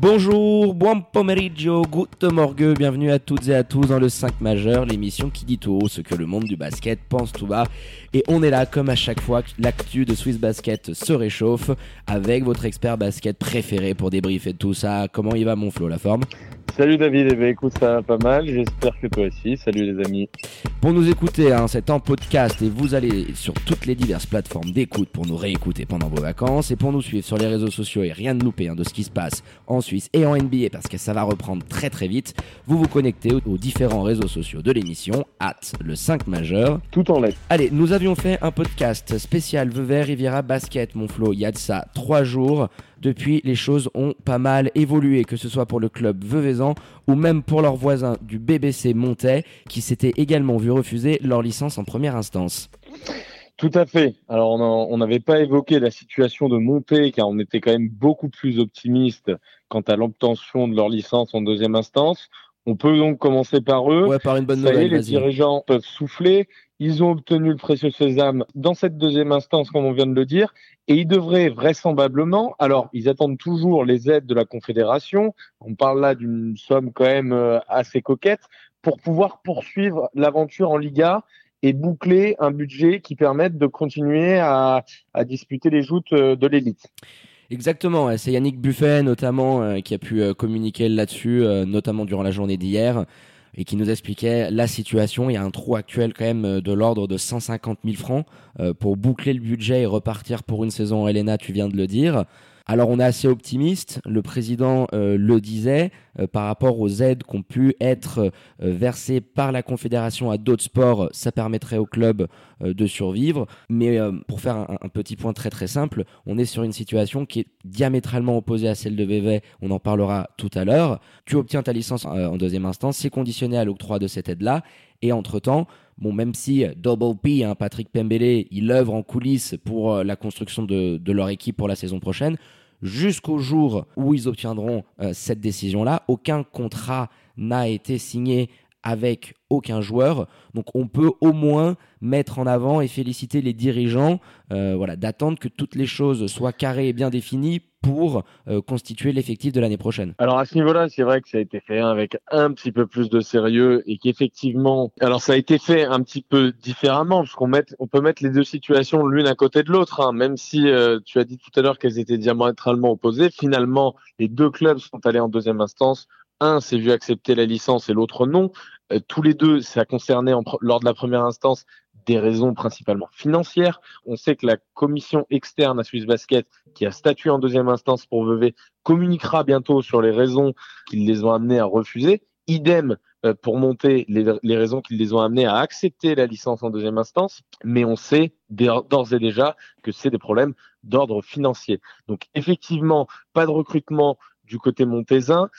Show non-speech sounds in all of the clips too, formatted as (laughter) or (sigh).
Bonjour, buon pomeriggio, good morgue, bienvenue à toutes et à tous dans le 5 majeur, l'émission qui dit tout haut ce que le monde du basket pense tout bas. Et on est là comme à chaque fois l'actu de Swiss Basket se réchauffe avec votre expert basket préféré pour débriefer tout ça. Comment il va mon Flo, la forme? Salut David, eh ben, écoute ça va pas mal, j'espère que toi aussi. Salut les amis. Pour nous écouter, hein, c'est en podcast et vous allez sur toutes les diverses plateformes d'écoute pour nous réécouter pendant vos vacances et pour nous suivre sur les réseaux sociaux et rien de louper hein, de ce qui se passe en Suisse et en NBA parce que ça va reprendre très très vite. Vous vous connectez aux, aux différents réseaux sociaux de l'émission, at le 5 majeur. Tout en lettres. Allez, nous avions fait un podcast spécial Vevey Riviera Basket, mon Flo, il y a de ça trois jours. Depuis, les choses ont pas mal évolué, que ce soit pour le club veuvezan ou même pour leurs voisins du BBC Montais, qui s'étaient également vu refuser leur licence en première instance. Tout à fait. Alors on n'avait pas évoqué la situation de Monté car on était quand même beaucoup plus optimiste quant à l'obtention de leur licence en deuxième instance. On peut donc commencer par eux. Ouais, par une bonne Ça y est, nouvelle. les dirigeants peuvent souffler. Ils ont obtenu le précieux sésame dans cette deuxième instance, comme on vient de le dire, et ils devraient vraisemblablement, alors ils attendent toujours les aides de la Confédération, on parle là d'une somme quand même euh, assez coquette, pour pouvoir poursuivre l'aventure en Liga et boucler un budget qui permette de continuer à, à disputer les joutes euh, de l'élite. Exactement, c'est Yannick Buffet notamment euh, qui a pu euh, communiquer là-dessus, euh, notamment durant la journée d'hier, et qui nous expliquait la situation. Il y a un trou actuel quand même de l'ordre de 150 000 francs pour boucler le budget et repartir pour une saison. Elena, tu viens de le dire. Alors on est assez optimiste, le président euh, le disait, euh, par rapport aux aides qui ont pu être euh, versées par la Confédération à d'autres sports, ça permettrait au club de survivre. Mais pour faire un, petit point très très simple, on est sur une situation qui est diamétralement opposée à celle de Vevey, on en parlera tout à l'heure. Tu obtiens ta licence en deuxième instance, c'est conditionné à l'octroi de cette aide-là, et entre-temps, Bon, même si Double P, hein, Patrick Pembele, il œuvre en coulisses pour la construction de leur équipe pour la saison prochaine, jusqu'au jour où ils obtiendront euh, cette décision-là, aucun contrat n'a été signé avec aucun joueur. Donc on peut au moins mettre en avant et féliciter les dirigeants euh, voilà, d'attendre que toutes les choses soient carrées et bien définies pour euh, constituer l'effectif de l'année prochaine. Alors à ce niveau-là, c'est vrai que ça a été fait avec un petit peu plus de sérieux et qu'effectivement, alors ça a été fait un petit peu différemment parce qu'on peut mettre les deux situations l'une à côté de l'autre, hein, même si euh, tu as dit tout à l'heure qu'elles étaient diamétralement opposées. Finalement, les deux clubs sont allés en deuxième instance. Un s'est vu accepter la licence et l'autre non. Euh, tous les deux, ça concernait lors de la première instance des raisons principalement financières. On sait que la commission externe à Swiss Basket, qui a statué en deuxième instance pour Vevey, communiquera bientôt sur les raisons qui les ont amenés à refuser. Idem euh, pour monter les, raisons qui les ont amenés à accepter la licence en deuxième instance, mais on sait d'or d'ores et déjà que c'est des problèmes d'ordre financier. Donc effectivement, pas de recrutement du côté montaisin.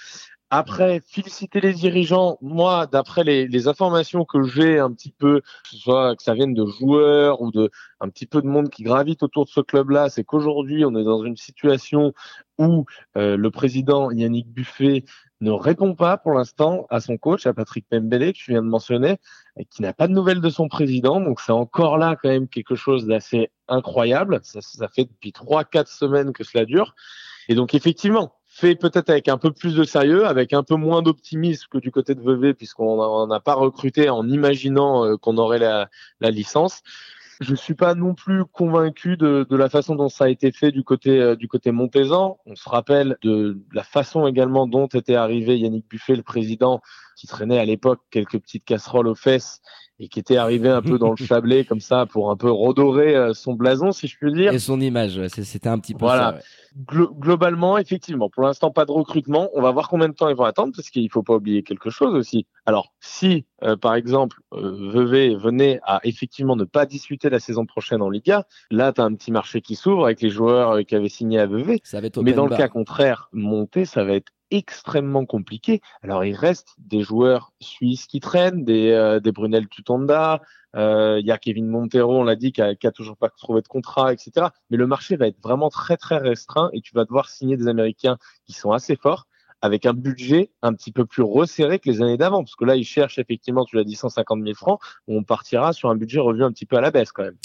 Après, féliciter les dirigeants. Moi, d'après les, les informations que j'ai un petit peu, que ce soit que ça vienne de joueurs ou de un petit peu de monde qui gravite autour de ce club-là, c'est qu'aujourd'hui, on est dans une situation où euh, le président Yannick Buffet ne répond pas pour l'instant à son coach, à Patrick Pembele, que tu viens de mentionner, et qui n'a pas de nouvelles de son président. Donc c'est encore là quand même quelque chose d'assez incroyable. Ça, ça fait depuis trois, quatre semaines que cela dure. Et donc effectivement, fait peut-être avec un peu plus de sérieux, avec un peu moins d'optimisme que du côté de Vevey, puisqu'on n'a pas recruté en imaginant euh, qu'on aurait la, licence. Je suis pas non plus convaincu de, la façon dont ça a été fait du côté euh, du côté montaisan. On se rappelle de la façon également dont était arrivé Yannick Buffet, le président, qui traînait à l'époque quelques petites casseroles aux fesses et qui était arrivé un peu dans le (laughs) chablé comme ça pour un peu redorer euh, son blason, si je puis dire. Et son image, ouais, c'était un petit peu Voilà. ça. ouais. Glo- globalement, effectivement, pour l'instant, pas de recrutement. On va voir combien de temps ils vont attendre parce qu'il faut pas oublier quelque chose aussi. Alors, si, euh, par exemple, euh, Vevey venait à effectivement ne pas disputer la saison prochaine en Liga, là, tu as un petit marché qui s'ouvre avec les joueurs euh, qui avaient signé à Vevey. Ça va être Mais dans le cas contraire, monter, ça va être extrêmement compliqué. Alors il reste des joueurs suisses qui traînent, des, euh, des Brunel Tutonda, euh, il y a Kevin Montero, on l'a dit, qui a, qui a, toujours pas trouvé de contrat, etc. Mais le marché va être vraiment très très restreint et tu vas devoir signer des Américains qui sont assez forts avec un budget un petit peu plus resserré que les années d'avant, parce que là ils cherchent effectivement, tu l'as dit, 150 000 francs, on partira sur un budget revu un petit peu à la baisse quand même.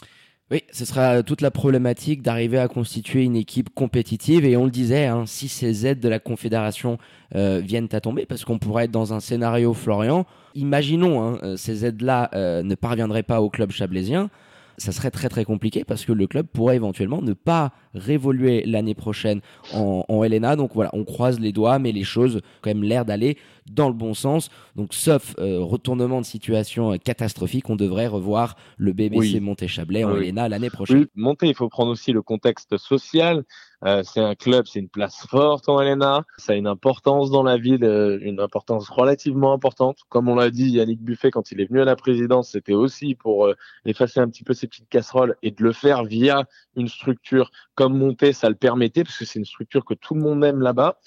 Oui, ce sera toute la problématique d'arriver à constituer une équipe compétitive. Et on le disait, hein, si ces aides de la Confédération euh, viennent à tomber, parce qu'on pourrait être dans un scénario Florian, imaginons hein, euh, ces aides-là euh, ne parviendraient pas au club chablaisien, ça serait très très compliqué parce que le club pourrait éventuellement ne pas révoluer l'année prochaine en, en LNA. Donc voilà, on croise les doigts, mais les choses ont quand même l'air d'aller dans le bon sens. Donc sauf euh, retournement de situation euh, catastrophique, on devrait revoir le BBC Oui. Monté-Chablais en Oui. LNA l'année prochaine. Oui, monter, il faut prendre aussi le contexte social. Euh, c'est un club, c'est une place forte en LNA. Ça a une importance dans la ville, euh, une importance relativement importante. Comme on l'a dit, Yannick Buffet, quand il est venu à la présidence, c'était aussi pour euh, effacer un petit peu ses petites casseroles et de le faire via une structure comme Monté, ça le permettait parce que c'est une structure que tout le monde aime là-bas.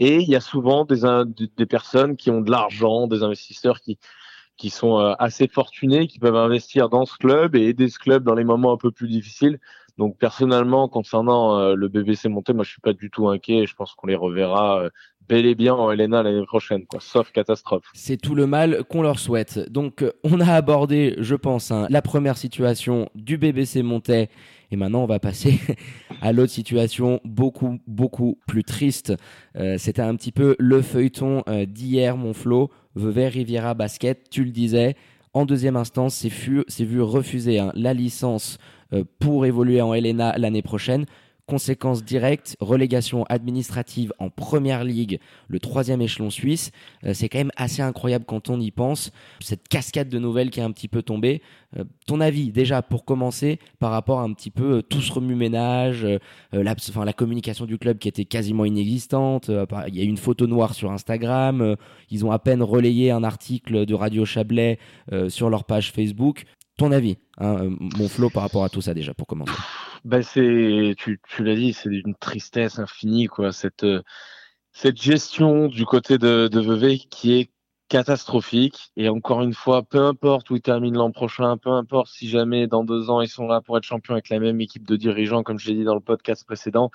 Et il y a souvent des, des personnes qui ont de l'argent, des investisseurs qui qui sont euh, assez fortunés, qui peuvent investir dans ce club et aider ce club dans les moments un peu plus difficiles. Donc personnellement, concernant euh, le BBC Monté, moi je suis pas du tout inquiet. Je pense qu'on les reverra euh, bel et bien en LNA l'année prochaine, quoi, sauf catastrophe. C'est tout le mal qu'on leur souhaite. Donc euh, on a abordé, je pense, hein, la première situation du BBC Montais. Et maintenant, on va passer (laughs) à l'autre situation beaucoup, beaucoup plus triste. Euh, C'était un petit peu le feuilleton euh, d'hier, mon Flo. Vevey Riviera Basket, tu le disais. En deuxième instance, c'est vu, refuser hein, la licence pour évoluer en LNA l'année prochaine. Conséquence directe, relégation administrative en première ligue, le troisième échelon suisse. Euh, c'est quand même assez incroyable quand on y pense. Cette cascade de nouvelles qui est un petit peu tombée. Euh, ton avis, déjà, pour commencer, par rapport à un petit peu euh, tout ce remue-ménage, euh, la, la communication du club qui était quasiment inexistante. Il y a eu une photo noire sur Instagram. ils ont à peine relayé un article de Radio Chablais sur leur page Facebook. Ton avis, hein, euh, mon Flo, par rapport à tout ça, déjà, pour commencer? Ben c'est, tu, l'as dit, c'est une tristesse infinie, quoi. Cette, euh, cette gestion du côté de, de Vevey qui est catastrophique. Et encore une fois, peu importe où ils terminent l'an prochain, peu importe si jamais dans deux ans ils sont là pour être champions avec la même équipe de dirigeants, comme je l'ai dit dans le podcast précédent,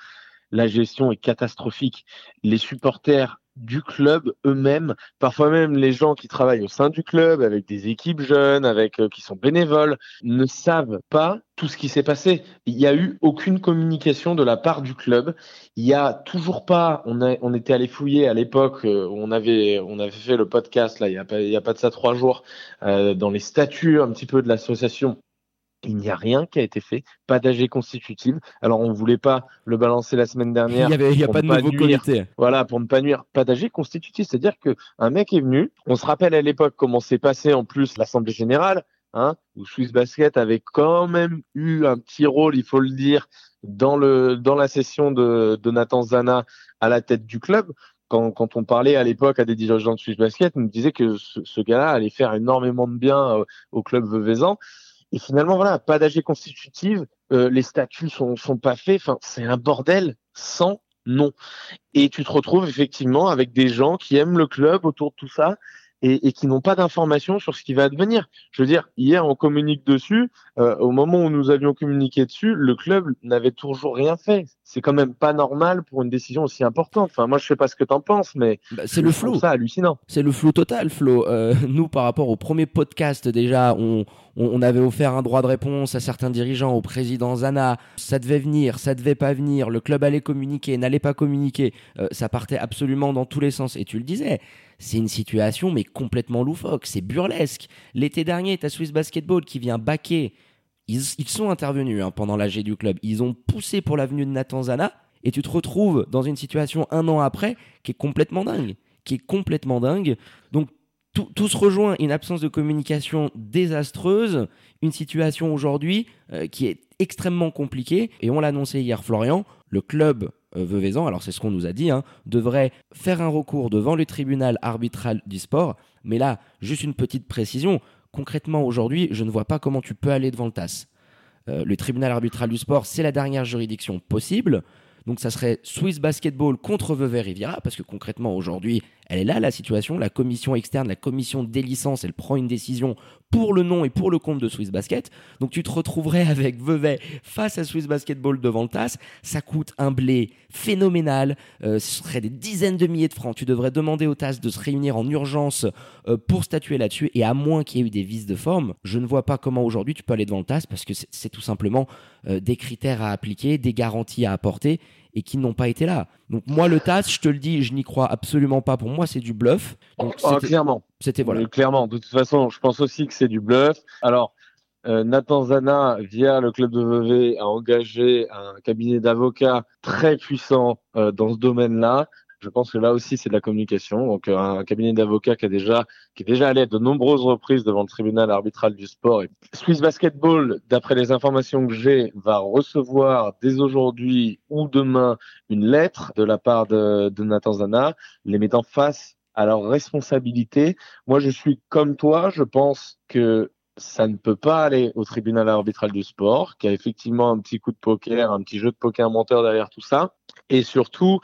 la gestion est catastrophique. Les supporters du club eux-mêmes, parfois même les gens qui travaillent au sein du club, avec des équipes jeunes, avec euh, qui sont bénévoles, ne savent pas tout ce qui s'est passé. Il n'y a eu aucune communication de la part du club. Il y a toujours pas. On, on était allé fouiller à l'époque. euh, on avait on avait fait le podcast là. Il y a a pas de ça trois jours euh, dans les statuts un petit peu de l'association. Il n'y a rien qui a été fait, pas d'AG constitutive. Alors on voulait pas le balancer la semaine Il dernière. n'y a pas de ne nouveau nuire. comité. Voilà, pour ne pas nuire, pas d'AG constitutif, c'est-à-dire que un mec est venu. On se rappelle à l'époque comment s'est passé en plus l'assemblée générale, hein, où Swiss Basket avait quand même eu un petit rôle, il faut le dire, dans le dans la session de, de Nathan Zana à la tête du club. Quand, quand on parlait à l'époque à des dirigeants de Swiss Basket, on nous disait que ce, ce gars-là allait faire énormément de bien euh, au club veuvezan. Et finalement, voilà, pas d'AG constitutive, euh, les statuts sont, sont pas faits. Enfin, c'est un bordel sans nom. Et tu te retrouves effectivement avec des gens qui aiment le club autour de tout ça et, et qui n'ont pas d'informations sur ce qui va advenir. Je veux dire, hier, on communique dessus. Euh, au moment où nous avions communiqué dessus, le club n'avait toujours rien fait. C'est quand même pas normal pour une décision aussi importante. Enfin, moi, je sais pas ce que tu en penses, mais Bah, c'est le flou. ça hallucinant. C'est le flou total, Flo. Euh, nous, par rapport au premier podcast, déjà, on avait offert un droit de réponse à certains dirigeants, au président Zana. Ça devait venir, ça devait pas venir. Le club allait communiquer, n'allait pas communiquer. Euh, ça partait absolument dans tous les sens. Et tu le disais, c'est une situation, mais complètement loufoque. C'est burlesque. L'été dernier, t'as Swiss Basketball qui vient baquer. Ils, sont intervenus hein, pendant l'AG du club. Ils ont poussé pour l'avenue de Nathan Zana. Et tu te retrouves dans une situation un an après qui est complètement dingue. Qui est complètement dingue. Donc, tout, se rejoint, une absence de communication désastreuse, une situation aujourd'hui euh, qui est extrêmement compliquée, et on l'a annoncé hier Florian, le club Veuvezan, alors c'est ce qu'on nous a dit, hein, devrait faire un recours devant le tribunal arbitral du sport, mais là, juste une petite précision, concrètement aujourd'hui, je ne vois pas comment tu peux aller devant le TAS. Euh, le tribunal arbitral du sport, c'est la dernière juridiction possible, Donc ça serait Swiss Basketball contre Vevey Riviera, parce que concrètement aujourd'hui, elle est là la situation. La commission externe, la commission des licences, elle prend une décision pour le nom et pour le compte de Swiss Basket. Donc tu te retrouverais avec Vevey face à Swiss Basketball devant le TAS. Ça coûte un blé phénoménal. Euh, ce serait des dizaines de milliers de francs. Tu devrais demander au TAS de se réunir en urgence euh, pour statuer là-dessus. Et à moins qu'il y ait eu des vices de forme, je ne vois pas comment aujourd'hui tu peux aller devant le TAS parce que c'est tout simplement euh, des critères à appliquer, des garanties à apporter et qui n'ont pas été là. Donc moi le TAS, je te le dis, je n'y crois absolument pas. Pour moi, c'est du bluff. Donc, Oh, clairement. C'était voilà. Clairement. De toute façon, je pense aussi que c'est du bluff. Alors, euh, Nathan Zana, via le club de Vevey, a engagé un cabinet d'avocats très puissant euh, dans ce domaine-là. Je pense que là aussi, c'est de la communication. Donc, euh, un cabinet d'avocats qui a déjà, qui est déjà allé à de nombreuses reprises devant le tribunal arbitral du sport. Swiss Basketball, d'après les informations que j'ai, va recevoir dès aujourd'hui ou demain une lettre de la part de, Nathan Zana, les mettant face à leur responsabilité. Moi, je suis comme toi. Je pense que ça ne peut pas aller au tribunal arbitral du sport, qui a effectivement un petit coup de poker, un petit jeu de poker menteur derrière tout ça. Et surtout,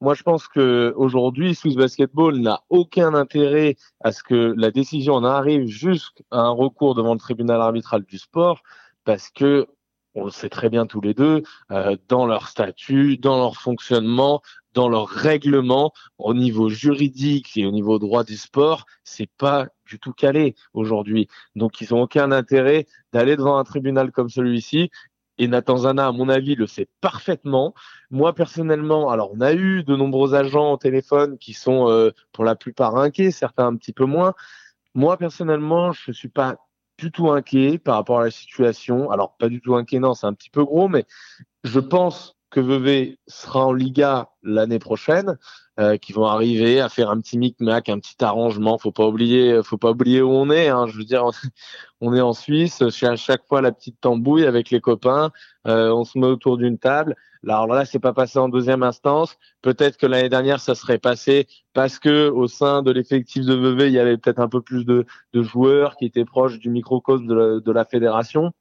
moi, je pense que aujourd'hui, Swiss Basketball n'a aucun intérêt à ce que la décision en arrive jusqu'à un recours devant le tribunal arbitral du sport, parce que on le sait très bien tous les deux, euh, dans leur statut, dans leur fonctionnement, dans leur règlement, au niveau juridique et au niveau droit du sport, c'est pas du tout calé aujourd'hui. Donc, ils ont aucun intérêt d'aller devant un tribunal comme celui-ci. Et Nathan Zana, à mon avis, le sait parfaitement. Moi, personnellement, alors on a eu de nombreux agents au téléphone qui sont euh, pour la plupart inquiets, certains un petit peu moins. Moi, personnellement, je suis pas du tout inquiet par rapport à la situation. Alors, pas du tout inquiet, non, c'est un petit peu gros, mais je pense que Vevey sera en Liga l'année prochaine, euh, qui vont arriver à faire un petit micmac, un petit arrangement. Faut pas oublier, faut pas oublier où on est. Hein. Je veux dire, (laughs) on est en Suisse. C'est à chaque fois la petite tambouille avec les copains. Euh, on se met autour d'une table. Alors là, c'est pas passé en deuxième instance. Peut-être que l'année dernière, ça serait passé parce que au sein de l'effectif de Vevey, il y avait peut-être un peu plus de, de, joueurs qui étaient proches du microcosme de la, de la fédération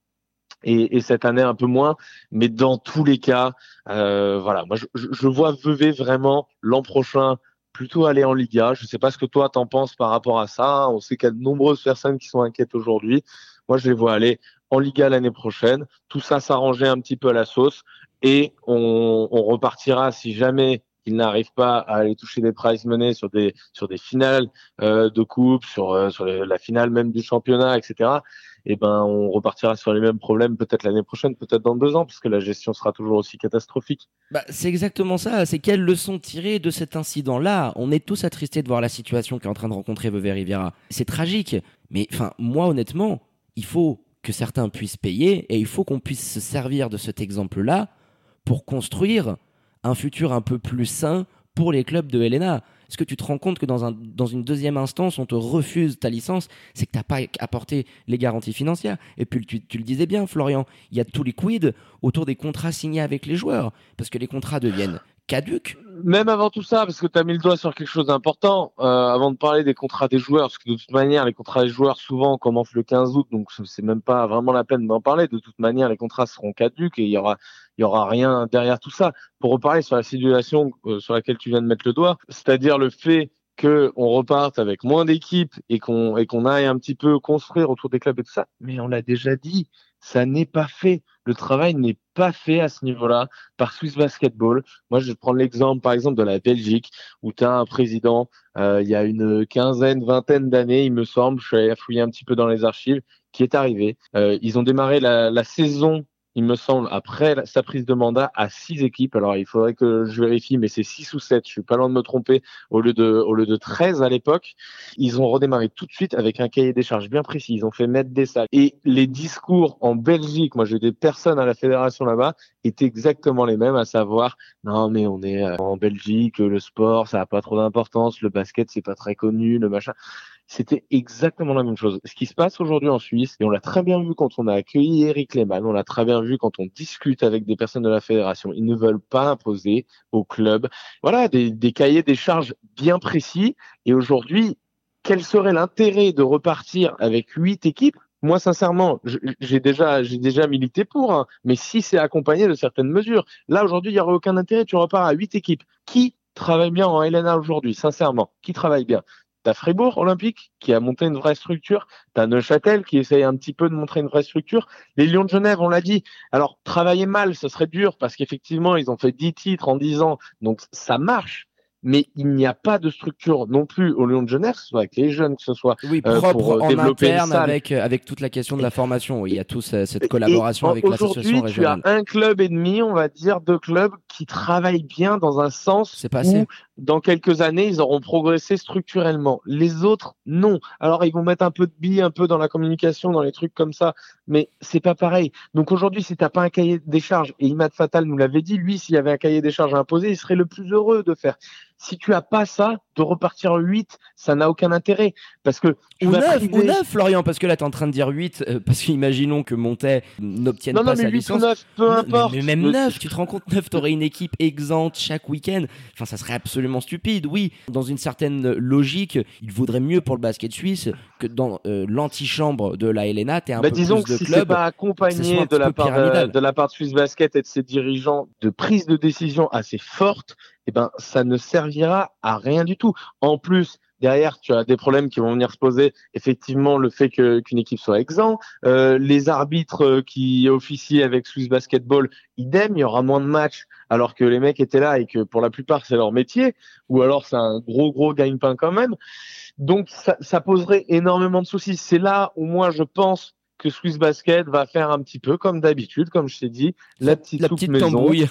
et, et, cette année un peu moins. Mais dans tous les cas, euh, voilà, moi je, je vois Vevey vraiment l'an prochain plutôt aller en Liga. Je ne sais pas ce que toi t'en penses par rapport à ça. On sait qu'il y a de nombreuses personnes qui sont inquiètes aujourd'hui. Moi, je les vois aller en Liga l'année prochaine. Tout ça s'arranger un petit peu à la sauce et on, on repartira si jamais il n'arrive pas à aller toucher des prize money sur des sur des finales euh, de coupe, sur euh, sur la finale même du championnat, etc eh ben on repartira sur les mêmes problèmes peut-être l'année prochaine, peut-être dans deux ans, parce que la gestion sera toujours aussi catastrophique. Bah, c'est exactement ça. C'est quelle leçon tirer de cet incident-là? On est tous attristés de voir la situation qu'est en train de rencontrer Vevey Riviera. C'est tragique, mais enfin moi honnêtement, il faut que certains puissent payer et il faut qu'on puisse se servir de cet exemple-là pour construire un futur un peu plus sain pour les clubs de Helena. Est-ce que tu te rends compte que dans, un, dans une deuxième instance, on te refuse ta licence C'est que tu n'as pas apporté les garanties financières. Et puis, tu, le disais bien, Florian, il y a tout liquide autour des contrats signés avec les joueurs. Parce que les contrats deviennent caduques. Même avant tout ça, parce que tu as mis le doigt sur quelque chose d'important, euh, avant de parler des contrats des joueurs, parce que de toute manière, les contrats des joueurs, souvent, commencent le 15 août, donc c'est même pas vraiment la peine d'en parler. De toute manière, les contrats seront caduques et il y aura, il y aura rien derrière tout ça. Pour reparler sur la situation euh, sur laquelle tu viens de mettre le doigt, c'est-à-dire le fait que on reparte avec moins d'équipes et qu'on et qu'on aille un petit peu construire autour des clubs et tout ça. Mais on l'a déjà dit, ça n'est pas fait. Le travail n'est pas fait à ce niveau-là par Swiss Basketball. Moi, je prendre l'exemple, par exemple, de la Belgique, où tu as un président, euh, il y a une quinzaine, vingtaine d'années, il me semble, je suis allé fouiller un petit peu dans les archives, qui est arrivé. Euh, ils ont démarré la, la saison il me semble, après sa prise de mandat, à six équipes. Alors, il faudrait que je vérifie, mais c'est six ou sept. Je suis pas loin de me tromper. Au lieu de, au lieu de 13 à l'époque, ils ont redémarré tout de suite avec un cahier des charges bien précis. Ils ont fait mettre des salles. Et les discours en Belgique, moi, j'ai des personnes à la fédération là-bas, étaient exactement les mêmes, à savoir, non, mais on est en Belgique, le sport, ça a pas trop d'importance, le basket, c'est pas très connu, le machin c'était exactement la même chose. Ce qui se passe aujourd'hui en Suisse, et on l'a très bien vu quand on a accueilli Eric Lehmann, on l'a très bien vu quand on discute avec des personnes de la fédération, ils ne veulent pas imposer au club, voilà, des, cahiers des charges bien précis. Et aujourd'hui, quel serait l'intérêt de repartir avec huit équipes? Moi, sincèrement, j'ai déjà, j'ai déjà milité pour, hein, mais si c'est accompagné de certaines mesures. Là, aujourd'hui, il n'y aurait aucun intérêt. Tu repars à huit équipes. Qui travaille bien en LNA aujourd'hui, sincèrement Qui travaille bien? T'as Fribourg Olympique qui a monté une vraie structure. T'as Neuchâtel qui essaye un petit peu de montrer une vraie structure. Les Lions de Genève, on l'a dit. Alors, travailler mal, ce serait dur parce qu'effectivement, ils ont fait 10 titres en 10 ans. Donc, ça marche mais il n'y a pas de structure non plus au Lyon de Genève, que ce soit avec les jeunes, que ce soit oui, euh, propre pour euh, en interne avec euh, avec toute la question de la formation. Il y a tous cette collaboration avec l'association régionale. Aujourd'hui, tu as un club et demi, on va dire, deux clubs qui travaillent bien dans un sens pas où dans quelques années, ils auront progressé structurellement. Les autres, non. Alors, ils vont mettre un peu de billes, un peu dans la communication, dans les trucs comme ça, mais c'est pas pareil. Donc aujourd'hui, si t'as pas un cahier des charges, et Imad Fatal nous l'avait dit, lui, s'il y avait un cahier des charges à imposer, il serait le plus heureux de faire. Si tu as pas ça, de repartir en 8, ça n'a aucun intérêt. Parce que ou 9, ou 9, Florian, parce que là, tu es en train de dire 8, euh, parce qu'imaginons que Montet n'obtienne pas non, mais sa 8 licence. Ou 9, peu importe. Mais, même 9, tu te rends compte, 9, tu aurais une équipe exempte chaque week-end. Enfin, ça serait absolument stupide. Oui, dans une certaine logique, il vaudrait mieux pour le basket suisse que dans euh, l'antichambre de la LNA, tu un bah, peu disons plus que de si clubs. pas accompagné de la, part de, de la part de Swiss Basket et de ses dirigeants de prise de décision assez forte, eh ben, ça ne servira à rien du tout. En plus, derrière, tu as des problèmes qui vont venir se poser. Effectivement, le fait que qu'une équipe soit exempt, euh, les arbitres qui officient avec Swiss Basketball, idem, il y aura moins de matchs alors que les mecs étaient là et que pour la plupart c'est leur métier, ou alors c'est un gros gros gagne-pain quand même. Donc ça, ça poserait énormément de soucis. C'est là où moi je pense que Swiss Basket va faire un petit peu comme d'habitude, comme je t'ai dit, la petite, la petite tambouille.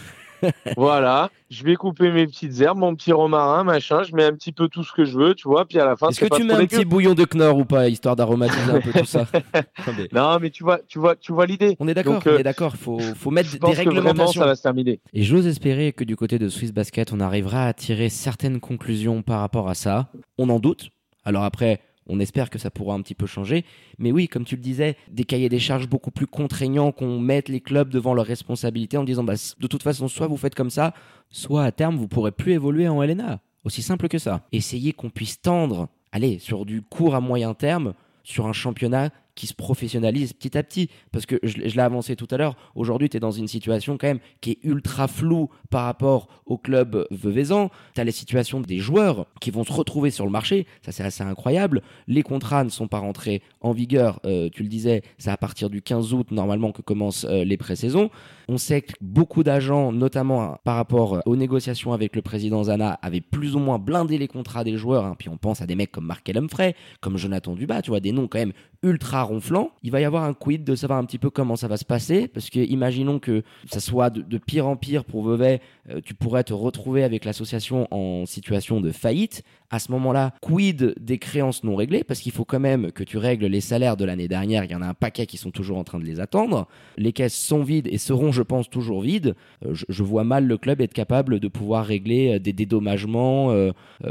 Voilà, je vais couper mes petites herbes, mon petit romarin, machin, je mets un petit peu tout ce que je veux, tu vois, puis à la fin. Est-ce que tu mets un petit bouillon de Knorr ou pas, histoire d'aromatiser un peu tout ça (laughs) Non, mais tu vois, tu vois, tu vois l'idée. On est d'accord, on est d'accord. Faut, faut mettre des réglementations. ça va se terminer. Et j'ose espérer que du côté de Swiss Basket, on arrivera à tirer certaines conclusions par rapport à ça. On en doute. Alors après, on espère que ça pourra un petit peu changer. Mais oui, comme tu le disais, des cahiers des charges beaucoup plus contraignants, qu'on mette les clubs devant leurs responsabilités en disant bah, de toute façon, soit vous faites comme ça, soit à terme, vous pourrez plus évoluer en LNA. Aussi simple que ça. Essayez qu'on puisse tendre, allez, sur du court à moyen terme, sur un championnat qui se professionnalise petit à petit. Parce que je, l'ai avancé tout à l'heure, aujourd'hui, tu es dans une situation quand même qui est ultra floue par rapport au club veuvezan. Tu as les situations des joueurs qui vont se retrouver sur le marché, ça c'est assez incroyable. Les contrats ne sont pas rentrés en vigueur, euh, tu le disais, c'est à partir du 15 août normalement que commencent euh, les pré-saisons. On sait que beaucoup d'agents, notamment par rapport aux négociations avec le président Zana, avaient plus ou moins blindé les contrats des joueurs. Hein. Puis on pense à des mecs comme Mark Humphrey, comme Jonathan Dubas, tu vois, des noms quand même ultra ronflant, il va y avoir un quid de savoir un petit peu comment ça va se passer, parce que imaginons que ça soit de, pire en pire pour Vevey, euh, tu pourrais te retrouver avec l'association en situation de faillite. À ce moment-là, quid des créances non réglées, parce qu'il faut quand même que tu règles les salaires de l'année dernière, il y en a un paquet qui sont toujours en train de les attendre. Les caisses sont vides et seront, je pense, toujours vides. Euh, je, vois mal le club être capable de pouvoir régler euh, des dédommagements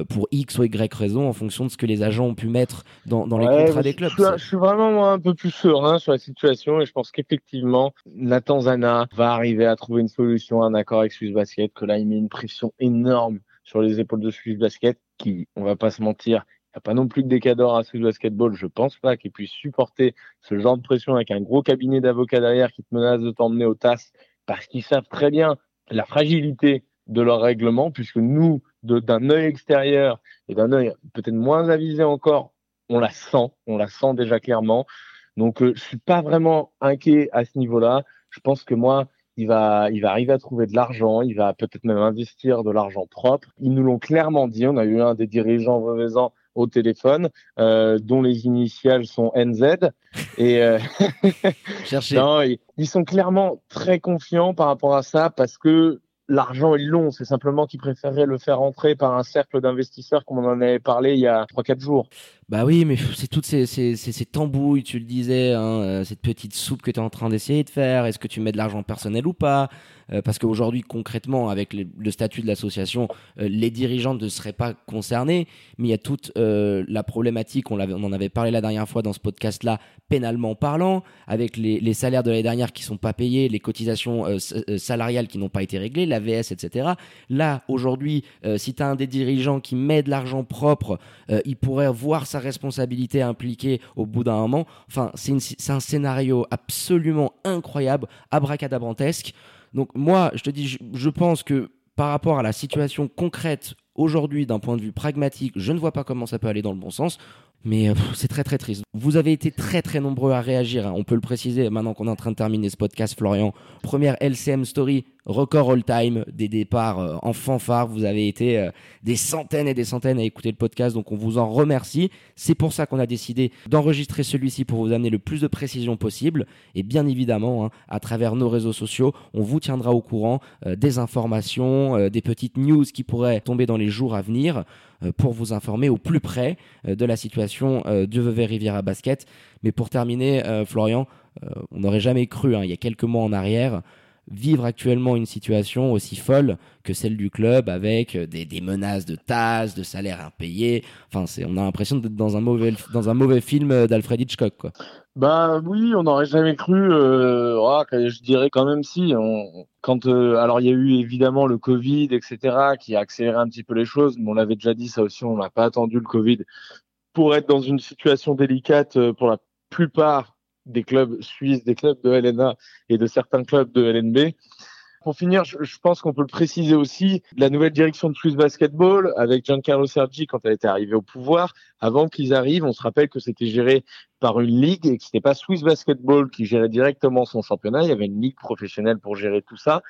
pour X ou Y raison en fonction de ce que les agents ont pu mettre dans, les contrats des clubs. Je, suis vraiment un peu plus serein sur la situation et je pense qu'effectivement, Nathan Zana va arriver à trouver une solution, un accord avec Swiss Basket, que là, il met une pression énorme sur les épaules de Swiss Basket qui, on va pas se mentir, il n'y a pas non plus que des cadors à Swiss Basketball. Je pense pas qu'ils puissent supporter ce genre de pression avec un gros cabinet d'avocats derrière qui te menace de t'emmener au TAS parce qu'ils savent très bien la fragilité de leur règlement, puisque nous, d'un œil extérieur et d'un œil peut-être moins avisé encore, on la sent, on la sent déjà clairement. Donc, euh, je suis pas vraiment inquiet à ce niveau-là. Je pense que moi, il va, il va arriver à trouver de l'argent, il va peut-être même investir de l'argent propre. Ils nous l'ont clairement dit. On a eu un des dirigeants revenant au téléphone, euh, dont les initiales sont NZ. Et euh, (laughs) non, ils sont clairement très confiants par rapport à ça parce que l'argent est long. C'est simplement qu'ils préféraient le faire entrer par un cercle d'investisseurs, comme on en avait parlé il y a 3-4 jours. Bah oui, mais c'est toutes ces, ces, ces, tambouilles, tu le disais, hein, euh, cette petite soupe que tu es en train d'essayer de faire. Est-ce que tu mets de l'argent personnel ou pas? Euh, Parce qu'aujourd'hui, concrètement, avec le, statut de l'association, euh, les dirigeants ne seraient pas concernés, mais il y a toute la problématique, on, en avait parlé la dernière fois dans ce podcast-là, pénalement parlant, avec les, les salaires de l'année dernière qui sont pas payés, les cotisations salariales qui n'ont pas été réglées, la VS, etc. Là, aujourd'hui, si tu as un des dirigeants qui met de l'argent propre, il pourrait voir ça sa responsabilité impliquée au bout d'un moment. Enfin, c'est un scénario absolument incroyable, abracadabrantesque. Donc moi, je te dis, je pense que par rapport à la situation concrète aujourd'hui, d'un point de vue pragmatique, je ne vois pas comment ça peut aller dans le bon sens. Mais euh, c'est très très triste. Vous avez été très très nombreux à réagir. Hein. On peut le préciser maintenant qu'on est en train de terminer ce podcast, Florian. Première LCM Story, record all-time, des départs euh, en fanfare. Vous avez été euh, des centaines et des centaines à écouter le podcast, donc on vous en remercie. C'est pour ça qu'on a décidé d'enregistrer celui-ci pour vous amener le plus de précision possible. Et bien évidemment, hein, à travers nos réseaux sociaux, on vous tiendra au courant des informations, des petites news qui pourraient tomber dans les jours à venir. Euh, pour vous informer au plus près euh, de la situation euh, du Vevey Riviera Basket. Mais pour terminer, Florian, on n'aurait jamais cru, hein, il y a quelques mois en arrière, vivre actuellement une situation aussi folle que celle du club avec des, menaces de tasse, de salaires impayés. Enfin, on a l'impression d'être dans un mauvais, dans un mauvais film d'Alfred Hitchcock, quoi. Bah oui, on n'aurait jamais cru. Euh, oh, je dirais quand même si. On, quand euh, alors il y a eu évidemment le Covid, etc., qui a accéléré un petit peu les choses. Mais on l'avait déjà dit, ça aussi, on n'a pas attendu le Covid pour être dans une situation délicate euh, pour la plupart des clubs suisses, des clubs de LNA et de certains clubs de LNB. Pour finir, je, pense qu'on peut le préciser aussi, la nouvelle direction de Swiss Basketball avec Giancarlo Sergi quand elle était arrivée au pouvoir, avant qu'ils arrivent, on se rappelle que c'était géré par une ligue et que c'était pas Swiss Basketball qui gérait directement son championnat, il y avait une ligue professionnelle pour gérer tout ça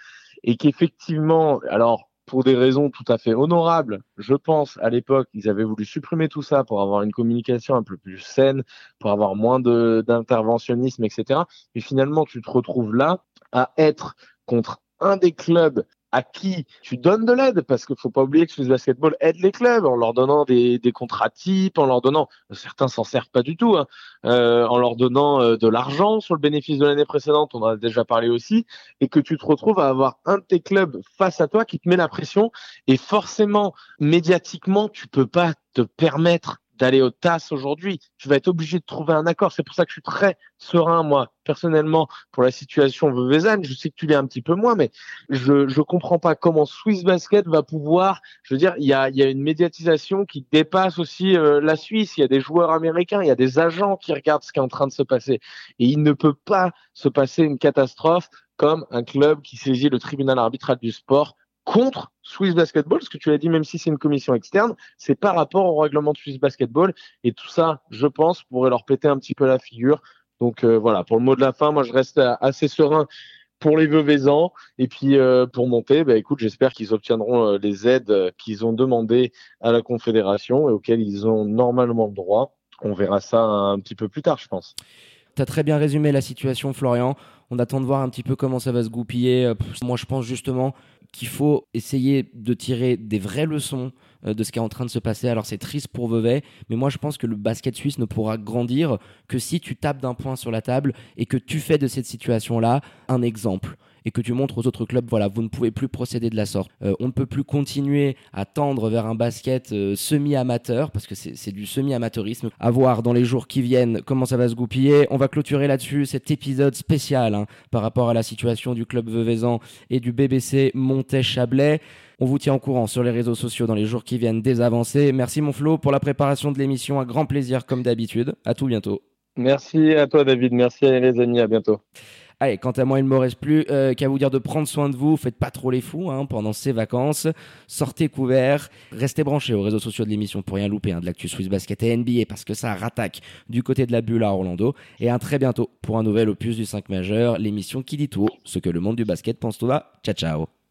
et qu'effectivement, alors pour des raisons tout à fait honorables, je pense à l'époque, ils avaient voulu supprimer tout ça pour avoir une communication un peu plus saine, pour avoir moins d'interventionnisme, etc. Et finalement, tu te retrouves là à être contre un des clubs à qui tu donnes de l'aide, parce qu'il faut pas oublier que Swiss Basketball aide les clubs en leur donnant des, des contrats types, en leur donnant, certains s'en servent pas du tout, hein, euh, en leur donnant euh, de l'argent sur le bénéfice de l'année précédente, on en a déjà parlé aussi, et que tu te retrouves à avoir un de tes clubs face à toi qui te met la pression, et forcément, médiatiquement, tu peux pas te permettre d'aller au TAS aujourd'hui. Tu vas être obligé de trouver un accord. C'est pour ça que je suis très serein, moi, personnellement, pour la situation Vevezan. Je sais que tu l'es un petit peu moins, mais je je comprends pas comment Swiss Basket va pouvoir. Je veux dire, il y a, y a une médiatisation qui dépasse aussi euh, la Suisse. Il y a des joueurs américains, il y a des agents qui regardent ce qui est en train de se passer. Et il ne peut pas se passer une catastrophe comme un club qui saisit le tribunal arbitral du sport contre Swiss Basketball, ce que tu l'as dit, même si c'est une commission externe, c'est par rapport au règlement de Swiss Basketball. Et tout ça, je pense, pourrait leur péter un petit peu la figure. Donc euh, voilà, pour le mot de la fin, moi je reste assez serein pour les Veuvezans. Et puis euh, pour monter, bah, écoute, j'espère qu'ils obtiendront euh, les aides qu'ils ont demandées à la Confédération et auxquelles ils ont normalement le droit. On verra ça un petit peu plus tard, je pense. Tu as très bien résumé la situation, Florian. On attend de voir un petit peu comment ça va se goupiller. Moi, je pense justement qu'il faut essayer de tirer des vraies leçons euh, de ce qui est en train de se passer. Alors c'est triste pour Vevey, mais moi je pense que le basket suisse ne pourra grandir que si tu tapes d'un point sur la table et que tu fais de cette situation-là un exemple et que tu montres aux autres clubs, voilà, vous ne pouvez plus procéder de la sorte. Euh, on ne peut plus continuer à tendre vers un basket euh, semi-amateur, parce que c'est du semi-amateurisme. À voir dans les jours qui viennent comment ça va se goupiller. On va clôturer là-dessus cet épisode spécial hein, par rapport à la situation du club Veuvezan et du BBC Montet-Chablais. On vous tient au courant sur les réseaux sociaux dans les jours qui viennent des avancées. Merci mon Flo pour la préparation de l'émission. Un grand plaisir comme d'habitude. À tout bientôt. Merci à toi David. Merci à les amis. À bientôt. Allez, quant à moi, il ne me reste plus euh, qu'à vous dire de prendre soin de vous. Faites pas trop les fous hein, pendant ces vacances. Sortez couverts. Restez branchés aux réseaux sociaux de l'émission pour rien louper hein, de l'actu Swiss Basket et NBA parce que ça rattaque du côté de la bulle à Orlando. Et à très bientôt pour un nouvel opus du 5 majeur, l'émission qui dit tout ce que le monde du basket pense tout bas. Ciao, ciao.